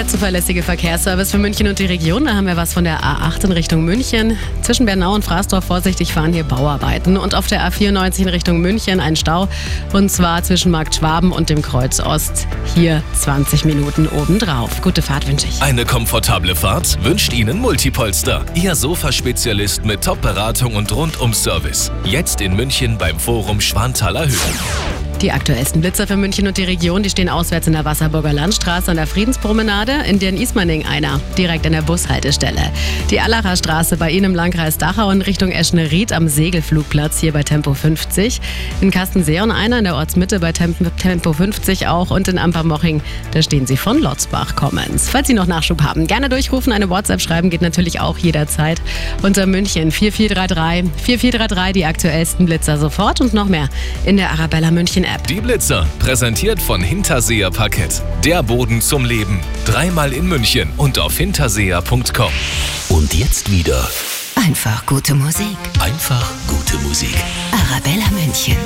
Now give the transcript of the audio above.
der zuverlässige Verkehrsservice für München und die Region. Da haben wir was von der A8 in Richtung München. Zwischen Bernau und Fraßdorf vorsichtig fahren hier Bauarbeiten. Und auf der A94 in Richtung München ein Stau. Und zwar zwischen Markt Schwaben und dem Kreuz Ost. Hier 20 Minuten obendrauf. Gute Fahrt wünsche ich. Eine komfortable Fahrt wünscht Ihnen Multipolster. Ihr Sofaspezialist mit Top-Beratung und Rundum-Service. Jetzt in München beim Forum Schwanthaler Höhe. Die aktuellsten Blitzer für München und die Region, die stehen auswärts in der Wasserburger Landstraße an der Friedenspromenade, in den Ismaning einer, direkt an der Bushaltestelle. Die Allacher Straße bei Ihnen im Landkreis Dachau in Richtung Eschenried am Segelflugplatz hier bei Tempo 50. In Kastenseon einer in der Ortsmitte bei Tempo 50 auch und in Ampermoching, da stehen Sie von Lotzbach kommens. Falls Sie noch Nachschub haben, gerne durchrufen, eine WhatsApp schreiben geht natürlich auch jederzeit. Unter München 4433 4433 die aktuellsten Blitzer sofort und noch mehr in der Arabella München App. Die Blitzer, präsentiert von Hinterseher Parkett. Der Boden zum Leben. Dreimal in München und auf hinterseher.com. Und jetzt wieder. Einfach gute Musik. Einfach gute Musik. Arabella München.